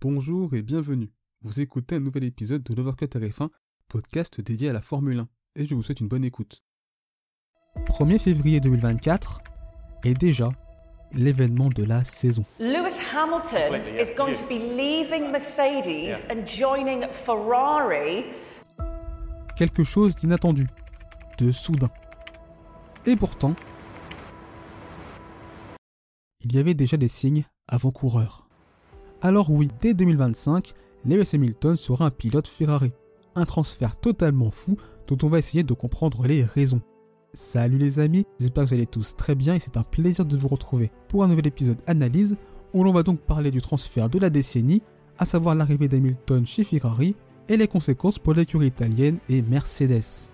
Bonjour et bienvenue. Vous écoutez un nouvel épisode de l'Overcut RF1, podcast dédié à la Formule 1, et je vous souhaite une bonne écoute. 1er février 2024 est déjà l'événement de la saison. Lewis Hamilton is going to be leaving Mercedes and joining Ferrari. Quelque chose d'inattendu, de soudain. Et pourtant, il y avait déjà des signes avant-coureurs. Alors oui, dès 2025, Lewis Hamilton sera un pilote Ferrari. Un transfert totalement fou dont on va essayer de comprendre les raisons. Salut les amis, j'espère que vous allez tous très bien et c'est un plaisir de vous retrouver pour un nouvel épisode analyse où l'on va donc parler du transfert de la décennie, à savoir l'arrivée d'Hamilton chez Ferrari et les conséquences pour l'écurie italienne et Mercedes.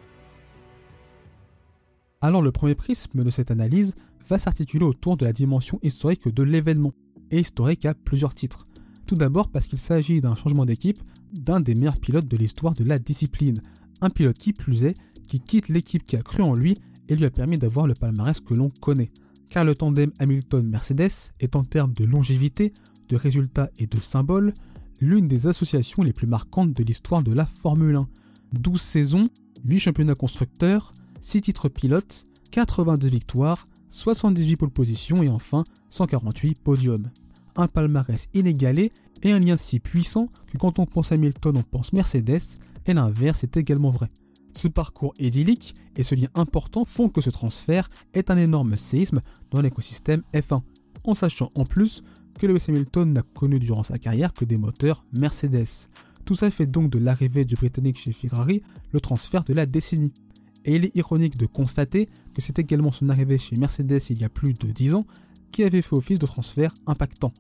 Alors le premier prisme de cette analyse va s'articuler autour de la dimension historique de l'événement, et historique à plusieurs titres. Tout d'abord parce qu'il s'agit d'un changement d'équipe d'un des meilleurs pilotes de l'histoire de la discipline, un pilote qui plus est, qui quitte l'équipe qui a cru en lui et lui a permis d'avoir le palmarès que l'on connaît. Car le tandem Hamilton-Mercedes est en termes de longévité, de résultats et de symboles, l'une des associations les plus marquantes de l'histoire de la Formule 1. 12 saisons, 8 championnats constructeurs, 6 titres pilotes, 82 victoires, 78 pole positions et enfin 148 podiums. Un palmarès inégalé et un lien si puissant que quand on pense Hamilton on pense Mercedes et l'inverse est également vrai. Ce parcours idyllique et ce lien important font que ce transfert est un énorme séisme dans l'écosystème F1, en sachant en plus que Lewis Hamilton n'a connu durant sa carrière que des moteurs Mercedes. Tout ça fait donc de l'arrivée du Britannique chez Ferrari le transfert de la décennie et il est ironique de constater que c'est également son arrivée chez Mercedes il y a plus de 10 ans qui avait fait office de transfert impactant.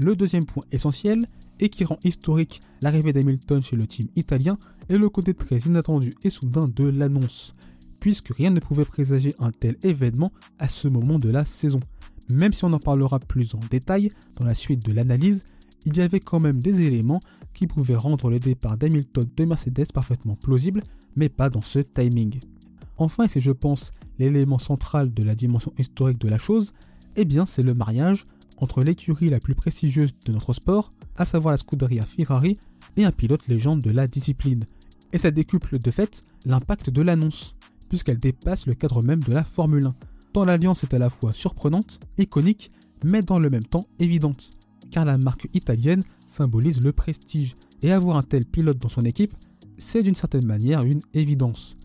Le deuxième point essentiel, et qui rend historique l'arrivée d'Hamilton chez le team italien, est le côté très inattendu et soudain de l'annonce, puisque rien ne pouvait présager un tel événement à ce moment de la saison. Même si on en parlera plus en détail dans la suite de l'analyse, il y avait quand même des éléments qui pouvaient rendre le départ d'Hamilton de Mercedes parfaitement plausible, mais pas dans ce timing. Enfin, et c'est je pense l'élément central de la dimension historique de la chose, eh bien c'est le mariage entre l'écurie la plus prestigieuse de notre sport, à savoir la Scuderia Ferrari, et un pilote légende de la discipline. Et ça décuple de fait l'impact de l'annonce, puisqu'elle dépasse le cadre même de la Formule 1. Tant l'alliance est à la fois surprenante, iconique, mais dans le même temps évidente, car la marque italienne symbolise le prestige, et avoir un tel pilote dans son équipe, c'est d'une certaine manière une évidence.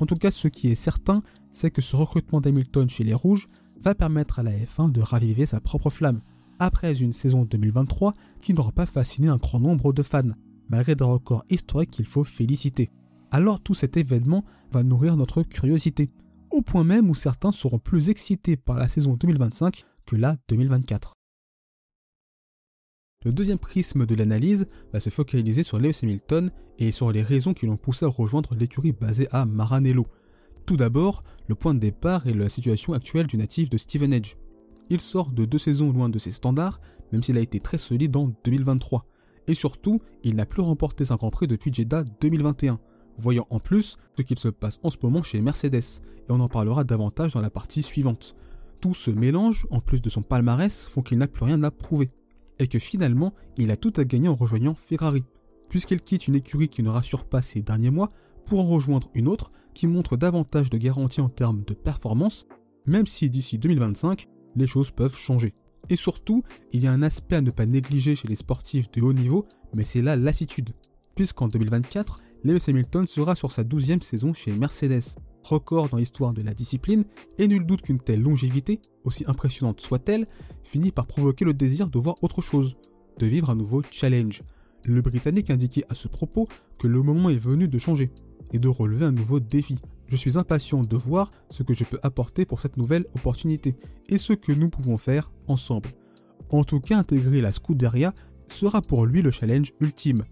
En tout cas, ce qui est certain, c'est que ce recrutement d'Hamilton chez les Rouges va permettre à la F1 de raviver sa propre flamme, après une saison 2023 qui n'aura pas fasciné un grand nombre de fans, malgré des records historiques qu'il faut féliciter. Alors tout cet événement va nourrir notre curiosité, au point même où certains seront plus excités par la saison 2025 que la 2024. Le deuxième prisme de l'analyse va se focaliser sur Lewis Hamilton et sur les raisons qui l'ont poussé à rejoindre l'écurie basée à Maranello. Tout d'abord, le point de départ est la situation actuelle du natif de Steven Edge. Il sort de deux saisons loin de ses standards, même s'il a été très solide en 2023. Et surtout, il n'a plus remporté un Grand Prix depuis Jeddah 2021, voyant en plus ce qu'il se passe en ce moment chez Mercedes, et on en parlera davantage dans la partie suivante. Tout ce mélange, en plus de son palmarès, font qu'il n'a plus rien à prouver et que finalement, il a tout à gagner en rejoignant Ferrari, puisqu'il quitte une écurie qui ne rassure pas ces derniers mois pour en rejoindre une autre qui montre davantage de garanties en termes de performance, même si d'ici 2025, les choses peuvent changer. Et surtout, il y a un aspect à ne pas négliger chez les sportifs de haut niveau, mais c'est la lassitude, puisqu'en 2024, Lewis Hamilton sera sur sa 12e saison chez Mercedes, record dans l'histoire de la discipline, et nul doute qu'une telle longévité, aussi impressionnante soit-elle, finit par provoquer le désir de voir autre chose, de vivre un nouveau challenge. Le Britannique indiquait à ce propos que le moment est venu de changer, et de relever un nouveau défi. Je suis impatient de voir ce que je peux apporter pour cette nouvelle opportunité, et ce que nous pouvons faire ensemble. En tout cas, intégrer la Scuderia sera pour lui le challenge ultime.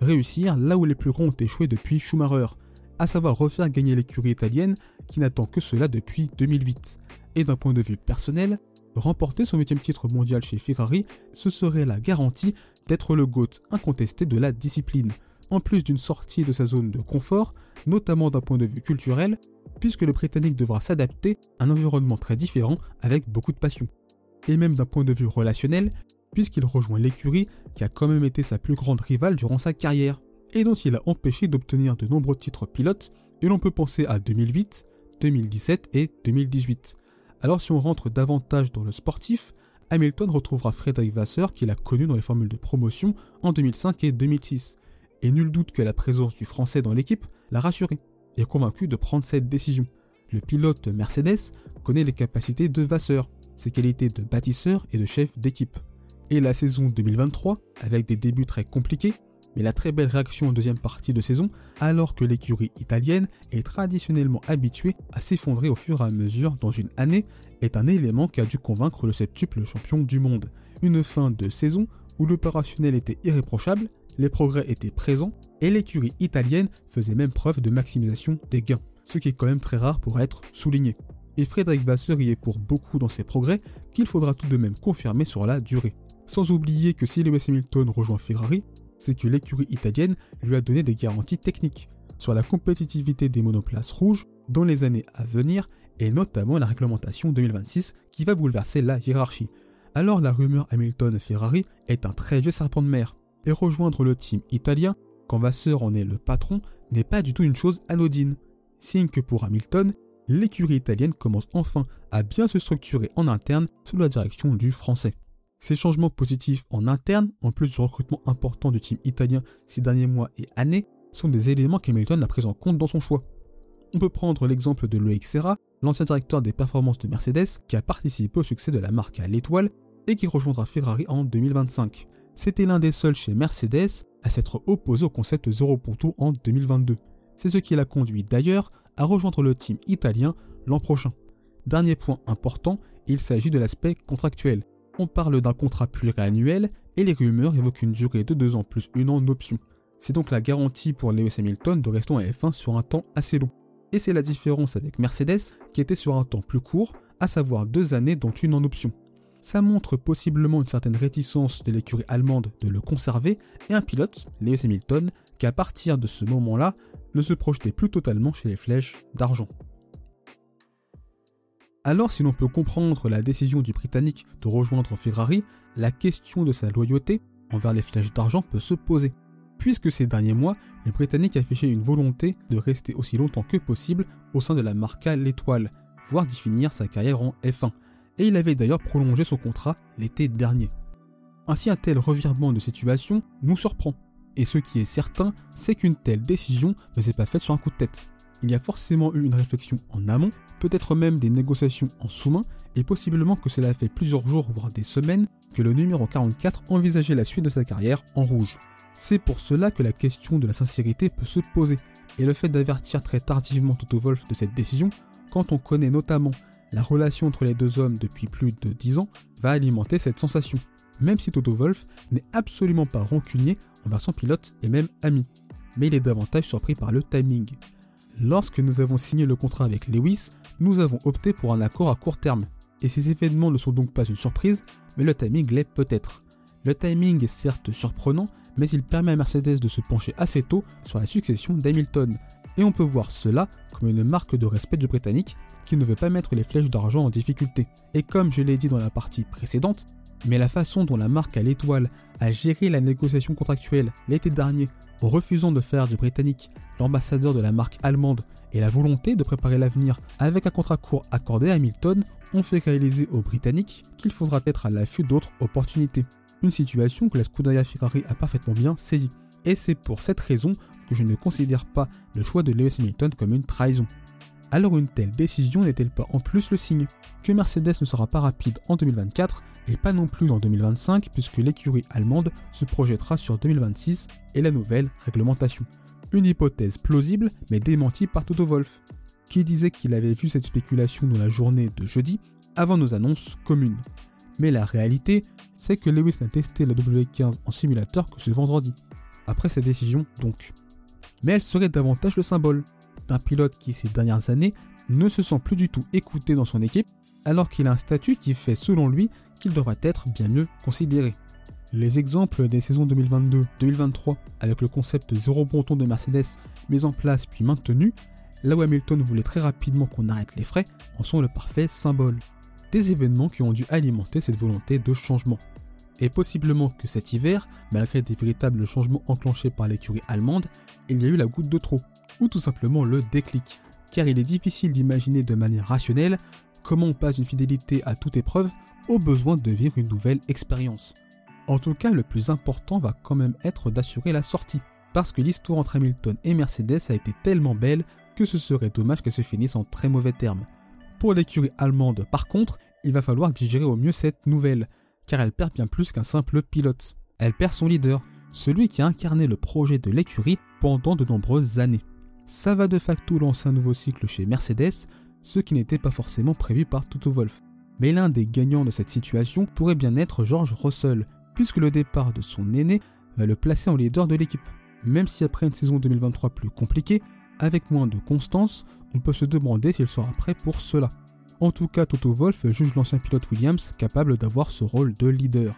Réussir là où les plus grands ont échoué depuis Schumacher, à savoir refaire gagner l'écurie italienne qui n'attend que cela depuis 2008. Et d'un point de vue personnel, remporter son 8 titre mondial chez Ferrari, ce serait la garantie d'être le GOAT incontesté de la discipline, en plus d'une sortie de sa zone de confort, notamment d'un point de vue culturel, puisque le Britannique devra s'adapter à un environnement très différent avec beaucoup de passion. Et même d'un point de vue relationnel, puisqu'il rejoint l'écurie qui a quand même été sa plus grande rivale durant sa carrière, et dont il a empêché d'obtenir de nombreux titres pilotes, et l'on peut penser à 2008, 2017 et 2018. Alors si on rentre davantage dans le sportif, Hamilton retrouvera Frédéric Vasseur qu'il a connu dans les formules de promotion en 2005 et 2006. Et nul doute que la présence du Français dans l'équipe l'a rassuré et convaincu de prendre cette décision. Le pilote Mercedes connaît les capacités de Vasseur, ses qualités de bâtisseur et de chef d'équipe. Et la saison 2023, avec des débuts très compliqués, mais la très belle réaction en deuxième partie de saison, alors que l'écurie italienne est traditionnellement habituée à s'effondrer au fur et à mesure dans une année, est un élément qui a dû convaincre le septuple champion du monde. Une fin de saison où l'opérationnel était irréprochable, les progrès étaient présents, et l'écurie italienne faisait même preuve de maximisation des gains, ce qui est quand même très rare pour être souligné. Et Frédéric Vasseur y est pour beaucoup dans ses progrès qu'il faudra tout de même confirmer sur la durée. Sans oublier que si Lewis Hamilton rejoint Ferrari, c'est que l'écurie italienne lui a donné des garanties techniques sur la compétitivité des monoplaces rouges dans les années à venir et notamment la réglementation 2026 qui va bouleverser la hiérarchie. Alors la rumeur Hamilton-Ferrari est un très vieux serpent de mer rejoindre le team italien quand Vasseur en est le patron n'est pas du tout une chose anodine. Signe que pour Hamilton, l'écurie italienne commence enfin à bien se structurer en interne sous la direction du français. Ces changements positifs en interne, en plus du recrutement important du team italien ces derniers mois et années, sont des éléments qu'Hamilton a pris en compte dans son choix. On peut prendre l'exemple de Loïc Serra, l'ancien directeur des performances de Mercedes, qui a participé au succès de la marque à l'étoile et qui rejoindra Ferrari en 2025. C'était l'un des seuls chez Mercedes à s'être opposé au concept Zero Punto en 2022. C'est ce qui l'a conduit d'ailleurs à rejoindre le team italien l'an prochain. Dernier point important, il s'agit de l'aspect contractuel on parle d'un contrat pluriannuel et les rumeurs évoquent une durée de 2 ans plus une en option. C'est donc la garantie pour Lewis Hamilton de rester en F1 sur un temps assez long. Et c'est la différence avec Mercedes qui était sur un temps plus court, à savoir 2 années dont une en option. Ça montre possiblement une certaine réticence de l'écurie allemande de le conserver et un pilote, Lewis Hamilton, qui à partir de ce moment-là ne se projetait plus totalement chez les flèches d'argent. Alors si l'on peut comprendre la décision du Britannique de rejoindre Ferrari, la question de sa loyauté envers les flèches d'argent peut se poser, puisque ces derniers mois, les Britanniques affichaient une volonté de rester aussi longtemps que possible au sein de la marca L'Étoile, voire d'y finir sa carrière en F1, et il avait d'ailleurs prolongé son contrat l'été dernier. Ainsi un tel revirement de situation nous surprend, et ce qui est certain, c'est qu'une telle décision ne s'est pas faite sur un coup de tête. Il y a forcément eu une réflexion en amont peut-être même des négociations en sous-main, et possiblement que cela fait plusieurs jours voire des semaines que le numéro 44 envisageait la suite de sa carrière en rouge. C'est pour cela que la question de la sincérité peut se poser, et le fait d'avertir très tardivement Toto Wolff de cette décision, quand on connaît notamment la relation entre les deux hommes depuis plus de 10 ans, va alimenter cette sensation, même si Toto Wolff n'est absolument pas rancunier envers son pilote et même ami, mais il est davantage surpris par le timing. Lorsque nous avons signé le contrat avec Lewis, nous avons opté pour un accord à court terme. Et ces événements ne sont donc pas une surprise, mais le timing l'est peut-être. Le timing est certes surprenant, mais il permet à Mercedes de se pencher assez tôt sur la succession d'Hamilton. Et on peut voir cela comme une marque de respect du Britannique qui ne veut pas mettre les flèches d'argent en difficulté. Et comme je l'ai dit dans la partie précédente, mais la façon dont la marque à l'étoile a géré la négociation contractuelle l'été dernier en refusant de faire du Britannique l'ambassadeur de la marque allemande et la volonté de préparer l'avenir avec un contrat court accordé à Hamilton ont fait réaliser aux Britanniques qu'il faudra être à l'affût d'autres opportunités. Une situation que la Scuderia Ferrari a parfaitement bien saisie. Et c'est pour cette raison que je ne considère pas le choix de Lewis Hamilton comme une trahison. Alors une telle décision n'est-elle pas en plus le signe que Mercedes ne sera pas rapide en 2024 et pas non plus en 2025 puisque l'écurie allemande se projettera sur 2026 et la nouvelle réglementation une hypothèse plausible mais démentie par Toto Wolff, qui disait qu'il avait vu cette spéculation dans la journée de jeudi avant nos annonces communes. Mais la réalité, c'est que Lewis n'a testé la W15 en simulateur que ce vendredi, après sa décision donc. Mais elle serait davantage le symbole d'un pilote qui ces dernières années ne se sent plus du tout écouté dans son équipe, alors qu'il a un statut qui fait selon lui qu'il devrait être bien mieux considéré. Les exemples des saisons 2022-2023 avec le concept zéro ponton de Mercedes mis en place puis maintenu, là où Hamilton voulait très rapidement qu'on arrête les frais, en sont le parfait symbole. Des événements qui ont dû alimenter cette volonté de changement. Et possiblement que cet hiver, malgré des véritables changements enclenchés par l'écurie allemande, il y a eu la goutte de trop, ou tout simplement le déclic. Car il est difficile d'imaginer de manière rationnelle comment on passe d'une fidélité à toute épreuve au besoin de vivre une nouvelle expérience. En tout cas, le plus important va quand même être d'assurer la sortie, parce que l'histoire entre Hamilton et Mercedes a été tellement belle que ce serait dommage qu'elle se finisse en très mauvais termes. Pour l'écurie allemande, par contre, il va falloir digérer au mieux cette nouvelle, car elle perd bien plus qu'un simple pilote. Elle perd son leader, celui qui a incarné le projet de l'écurie pendant de nombreuses années. Ça va de facto lancer un nouveau cycle chez Mercedes, ce qui n'était pas forcément prévu par Toto Wolff. Mais l'un des gagnants de cette situation pourrait bien être George Russell, puisque le départ de son aîné va le placer en leader de l'équipe. Même si après une saison 2023 plus compliquée, avec moins de constance, on peut se demander s'il sera prêt pour cela. En tout cas, Toto Wolff juge l'ancien pilote Williams capable d'avoir ce rôle de leader.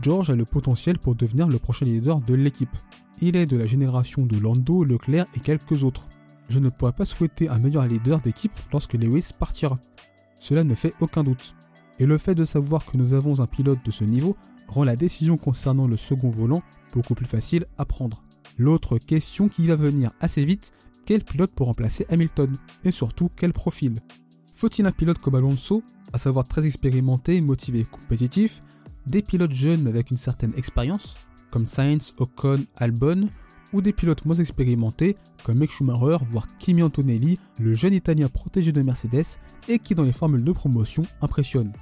George a le potentiel pour devenir le prochain leader de l'équipe. Il est de la génération de Lando, Leclerc et quelques autres. Je ne pourrais pas souhaiter un meilleur leader d'équipe lorsque Lewis partira. Cela ne fait aucun doute. Et le fait de savoir que nous avons un pilote de ce niveau rend la décision concernant le second volant beaucoup plus facile à prendre. L'autre question qui va venir assez vite, quel pilote pour remplacer Hamilton Et surtout, quel profil? Faut-il un pilote comme Alonso, à savoir très expérimenté, motivé et compétitif Des pilotes jeunes mais avec une certaine expérience, comme Sainz, Ocon, Albon Ou des pilotes moins expérimentés, comme Mick Schumacher, voire Kimi Antonelli, le jeune italien protégé de Mercedes et qui dans les formules de promotion impressionne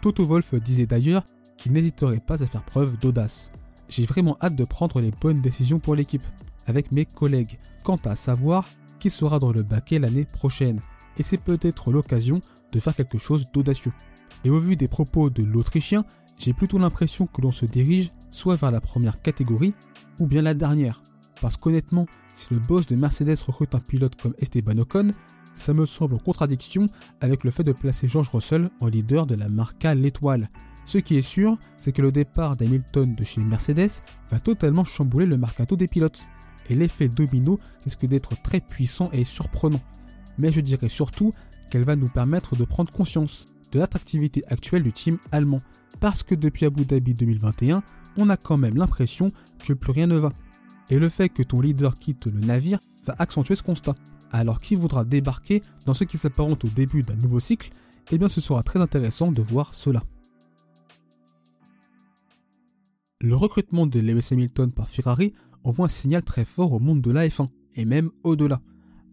Toto Wolff disait d'ailleurs qu'il n'hésiterait pas à faire preuve d'audace. J'ai vraiment hâte de prendre les bonnes décisions pour l'équipe, avec mes collègues, quant à savoir qui sera dans le baquet l'année prochaine, et c'est peut-être l'occasion de faire quelque chose d'audacieux. Et au vu des propos de l'Autrichien, j'ai plutôt l'impression que l'on se dirige soit vers la première catégorie, ou bien la dernière. Parce qu'honnêtement, si le boss de Mercedes recrute un pilote comme Esteban Ocon, ça me semble en contradiction avec le fait de placer George Russell en leader de la marca L'Étoile, ce qui est sûr, c'est que le départ d'Hamilton de chez Mercedes va totalement chambouler le mercato des pilotes. Et l'effet domino risque d'être très puissant et surprenant. Mais je dirais surtout qu'elle va nous permettre de prendre conscience de l'attractivité actuelle du team allemand. Parce que depuis Abu Dhabi 2021, on a quand même l'impression que plus rien ne va. Et le fait que ton leader quitte le navire va accentuer ce constat. Alors qui voudra débarquer dans ce qui s'apparente au début d'un nouveau cycle? Eh bien ce sera très intéressant de voir cela. Le recrutement de Lewis Hamilton par Ferrari envoie un signal très fort au monde de la F1, et même au-delà.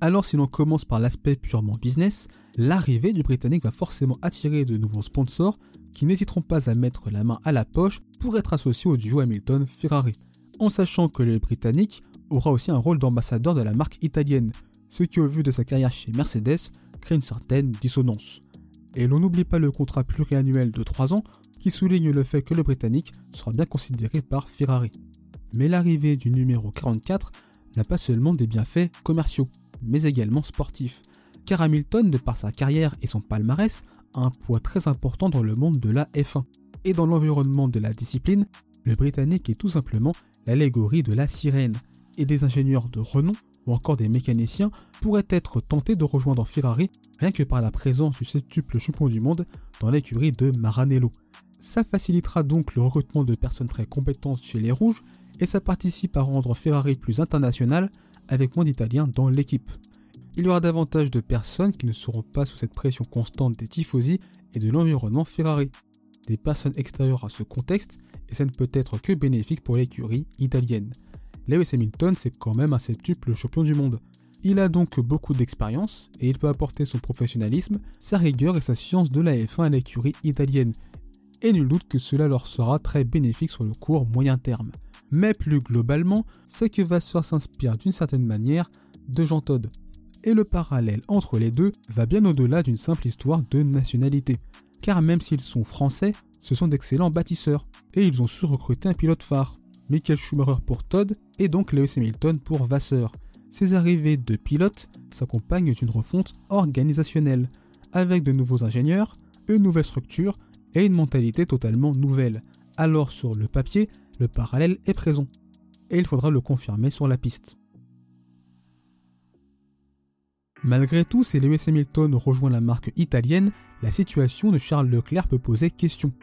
Alors si l'on commence par l'aspect purement business, l'arrivée du Britannique va forcément attirer de nouveaux sponsors qui n'hésiteront pas à mettre la main à la poche pour être associés au duo Hamilton-Ferrari, en sachant que le Britannique aura aussi un rôle d'ambassadeur de la marque italienne, ce qui au vu de sa carrière chez Mercedes crée une certaine dissonance. Et l'on n'oublie pas le contrat pluriannuel de 3 ans qui souligne le fait que le Britannique sera bien considéré par Ferrari. Mais l'arrivée du numéro 44 n'a pas seulement des bienfaits commerciaux, mais également sportifs, car Hamilton, de par sa carrière et son palmarès, a un poids très important dans le monde de la F1. Et dans l'environnement de la discipline, le Britannique est tout simplement l'allégorie de la sirène, et des ingénieurs de renom ou encore des mécaniciens pourraient être tentés de rejoindre Ferrari rien que par la présence du septuple champion du monde dans l'écurie de Maranello. Ça facilitera donc le recrutement de personnes très compétentes chez les Rouges et ça participe à rendre Ferrari plus international avec moins d'Italiens dans l'équipe. Il y aura davantage de personnes qui ne seront pas sous cette pression constante des tifosi et de l'environnement Ferrari. Des personnes extérieures à ce contexte et ça ne peut être que bénéfique pour l'écurie italienne. Lewis Hamilton, c'est quand même un septuple champion du monde. Il a donc beaucoup d'expérience et il peut apporter son professionnalisme, sa rigueur et sa science de la F1 à l'écurie italienne, et nul doute que cela leur sera très bénéfique sur le court moyen terme. Mais plus globalement, c'est que Vasseur s'inspire d'une certaine manière de Jean Todt. Et le parallèle entre les deux va bien au-delà d'une simple histoire de nationalité. Car même s'ils sont français, ce sont d'excellents bâtisseurs, et ils ont su recruter un pilote phare, Michael Schumacher pour Todd et donc Lewis Hamilton pour Vasseur. Ces arrivées de pilotes s'accompagnent d'une refonte organisationnelle, avec de nouveaux ingénieurs, une nouvelle structure et une mentalité totalement nouvelle. Alors sur le papier, le parallèle est présent. Et il faudra le confirmer sur la piste. Malgré tout, si Lewis Hamilton rejoint la marque italienne, la situation de Charles Leclerc peut poser question.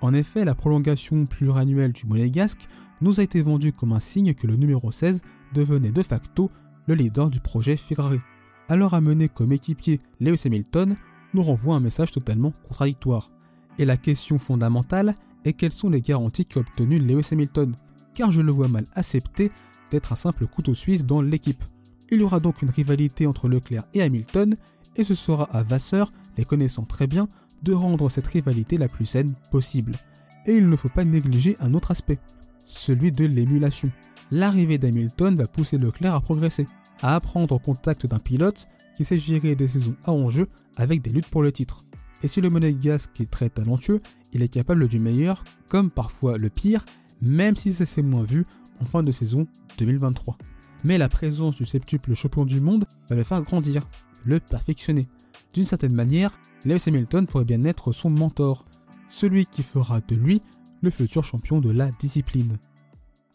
En effet, la prolongation pluriannuelle du monégasque nous a été vendue comme un signe que le numéro 16 devenait de facto le leader du projet Ferrari. Alors amener comme équipier Lewis Hamilton nous renvoie un message totalement contradictoire. Et la question fondamentale est quelles sont les garanties qu'a obtenues Lewis Hamilton, car je le vois mal accepter d'être un simple couteau suisse dans l'équipe. Il y aura donc une rivalité entre Leclerc et Hamilton, et ce sera à Vasseur, les connaissant très bien, de rendre cette rivalité la plus saine possible. Et il ne faut pas négliger un autre aspect, celui de l'émulation. L'arrivée d'Hamilton va pousser Leclerc à progresser, à apprendre au contact d'un pilote qui sait gérer des saisons à enjeu avec des luttes pour le titre. Et si le monégasque est très talentueux, il est capable du meilleur, comme parfois le pire, même si ça s'est moins vu en fin de saison 2023. Mais la présence du septuple champion du monde va le faire grandir, le perfectionner. D'une certaine manière, Lewis Hamilton pourrait bien être son mentor, celui qui fera de lui le futur champion de la discipline.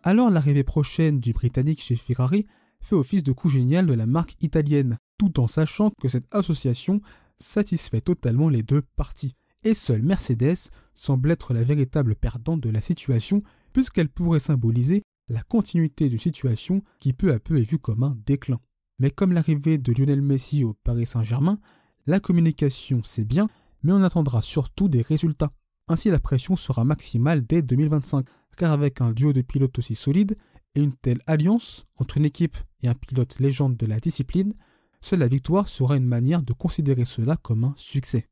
Alors l'arrivée prochaine du Britannique chez Ferrari fait office de coup génial de la marque italienne, tout en sachant que cette association satisfait totalement les deux parties. Et seule Mercedes semble être la véritable perdante de la situation, puisqu'elle pourrait symboliser la continuité d'une situation qui peu à peu est vue comme un déclin. Mais comme l'arrivée de Lionel Messi au Paris Saint-Germain, la communication c'est bien, mais on attendra surtout des résultats. Ainsi la pression sera maximale dès 2025, car avec un duo de pilotes aussi solide et une telle alliance entre une équipe et un pilote légende de la discipline, seule la victoire sera une manière de considérer cela comme un succès.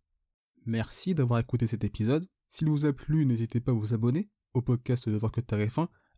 Merci d'avoir écouté cet épisode. S'il vous a plu, n'hésitez pas à vous abonner au podcast de Voir que Tarif 1